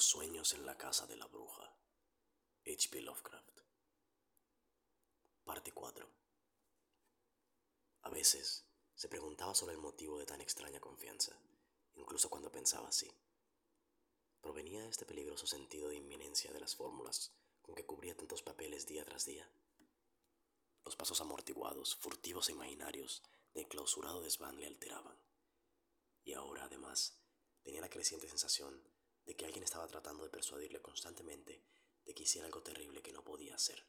Los sueños en la casa de la bruja. H.P. Lovecraft. Parte 4. A veces se preguntaba sobre el motivo de tan extraña confianza, incluso cuando pensaba así. ¿Provenía este peligroso sentido de inminencia de las fórmulas con que cubría tantos papeles día tras día? Los pasos amortiguados, furtivos e imaginarios del clausurado desván le alteraban. Y ahora, además, tenía la creciente sensación de que alguien estaba tratando de persuadirle constantemente de que hiciera algo terrible que no podía hacer.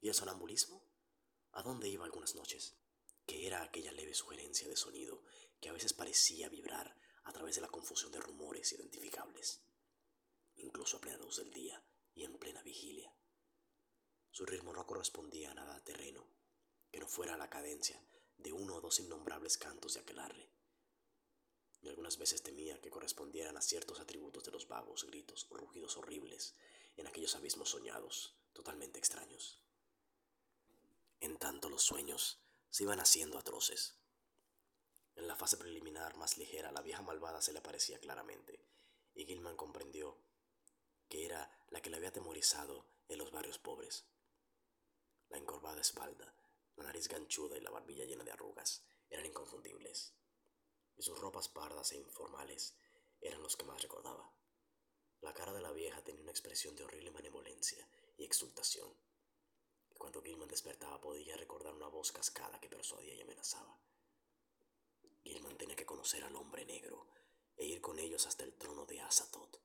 ¿Y el sonambulismo? ¿A dónde iba algunas noches? ¿Qué era aquella leve sugerencia de sonido que a veces parecía vibrar a través de la confusión de rumores identificables, incluso a plena luz del día y en plena vigilia? Su ritmo no correspondía a nada terreno, que no fuera la cadencia de uno o dos innombrables cantos de aquelarre y algunas veces temía que correspondieran a ciertos atributos de los vagos gritos rugidos horribles en aquellos abismos soñados, totalmente extraños. En tanto los sueños se iban haciendo atroces. En la fase preliminar más ligera la vieja malvada se le aparecía claramente, y Gilman comprendió que era la que le había atemorizado en los barrios pobres. La encorvada espalda, la nariz ganchuda y la barbilla llena de arrugas eran inconfundibles y sus ropas pardas e informales eran los que más recordaba. La cara de la vieja tenía una expresión de horrible benevolencia y exultación. Y cuando Gilman despertaba podía recordar una voz cascada que persuadía y amenazaba. Gilman tenía que conocer al hombre negro e ir con ellos hasta el trono de Azatoth,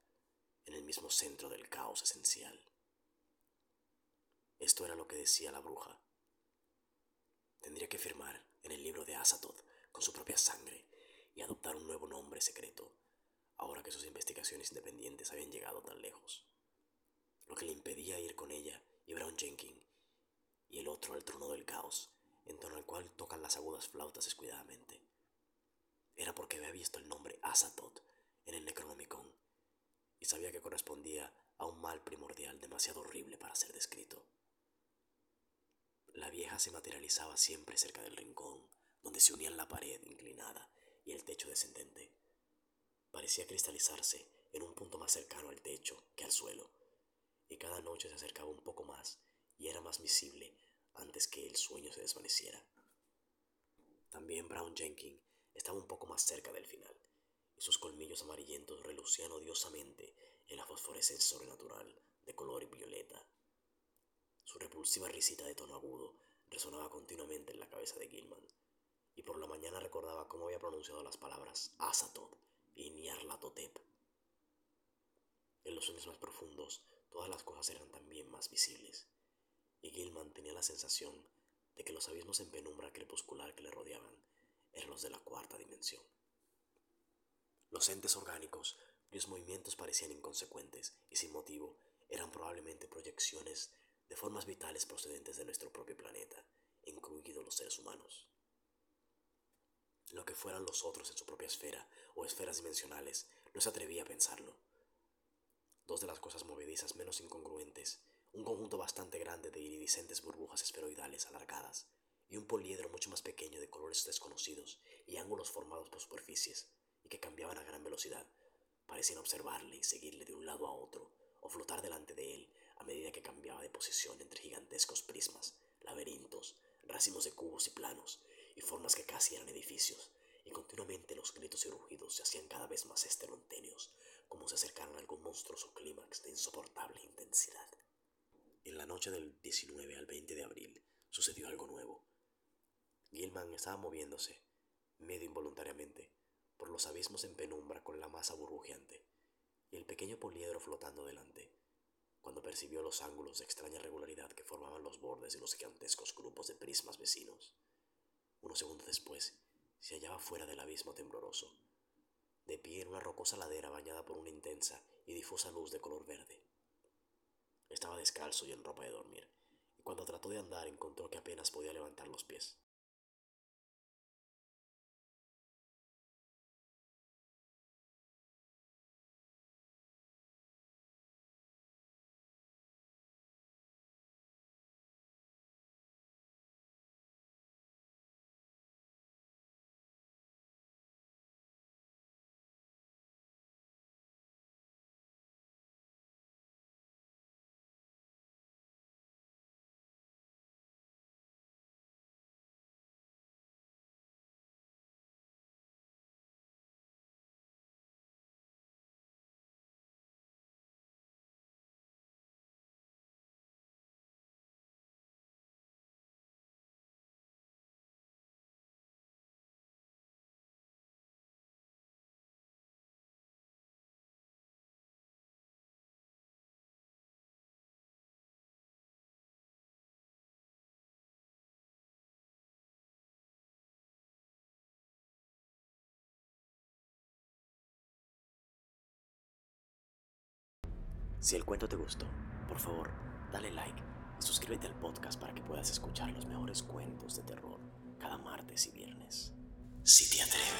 en el mismo centro del caos esencial. Esto era lo que decía la bruja. Tendría que firmar en el libro de Azatoth con su propia sangre y adoptar un nuevo nombre secreto, ahora que sus investigaciones independientes habían llegado tan lejos. Lo que le impedía ir con ella y Brown Jenkins, y el otro al trono del caos, en torno al cual tocan las agudas flautas descuidadamente. Era porque había visto el nombre Azatoth en el Necronomicon y sabía que correspondía a un mal primordial demasiado horrible para ser descrito. La vieja se materializaba siempre cerca del rincón, donde se unían la pared inclinada y el techo descendente. Parecía cristalizarse en un punto más cercano al techo que al suelo, y cada noche se acercaba un poco más y era más visible antes que el sueño se desvaneciera. También Brown Jenkins estaba un poco más cerca del final, y sus colmillos amarillentos relucían odiosamente en la fosforescencia sobrenatural de color violeta. Su repulsiva risita de tono agudo resonaba continuamente en la cabeza de Gilman, y por la mañana recordaba cómo había pronunciado las palabras Azatoth y Nyarlathotep. En los sueños más profundos, todas las cosas eran también más visibles, y Gilman tenía la sensación de que los abismos en penumbra crepuscular que le rodeaban eran los de la cuarta dimensión. Los entes orgánicos, cuyos movimientos parecían inconsecuentes y sin motivo, eran probablemente proyecciones de formas vitales procedentes de nuestro propio planeta, incluidos los seres humanos lo fueran los otros en su propia esfera o esferas dimensionales, no se atrevía a pensarlo. Dos de las cosas movedizas menos incongruentes, un conjunto bastante grande de iridiscentes burbujas esferoidales alargadas, y un poliedro mucho más pequeño de colores desconocidos y ángulos formados por superficies, y que cambiaban a gran velocidad, parecían observarle y seguirle de un lado a otro, o flotar delante de él a medida que cambiaba de posición entre gigantescos prismas, laberintos, racimos de cubos y planos, y formas que casi eran edificios, y continuamente los gritos y rugidos se hacían cada vez más esteronténeos, como si acercaran a algún monstruoso clímax de insoportable intensidad. En la noche del 19 al 20 de abril sucedió algo nuevo. Gilman estaba moviéndose, medio involuntariamente, por los abismos en penumbra con la masa burbujeante y el pequeño poliedro flotando delante, cuando percibió los ángulos de extraña regularidad que formaban los bordes de los gigantescos grupos de prismas vecinos. Unos segundos después, se hallaba fuera del abismo tembloroso, de pie en una rocosa ladera bañada por una intensa y difusa luz de color verde. Estaba descalzo y en ropa de dormir, y cuando trató de andar encontró que apenas podía levantar Si el cuento te gustó, por favor, dale like y suscríbete al podcast para que puedas escuchar los mejores cuentos de terror cada martes y viernes. Si te atreves.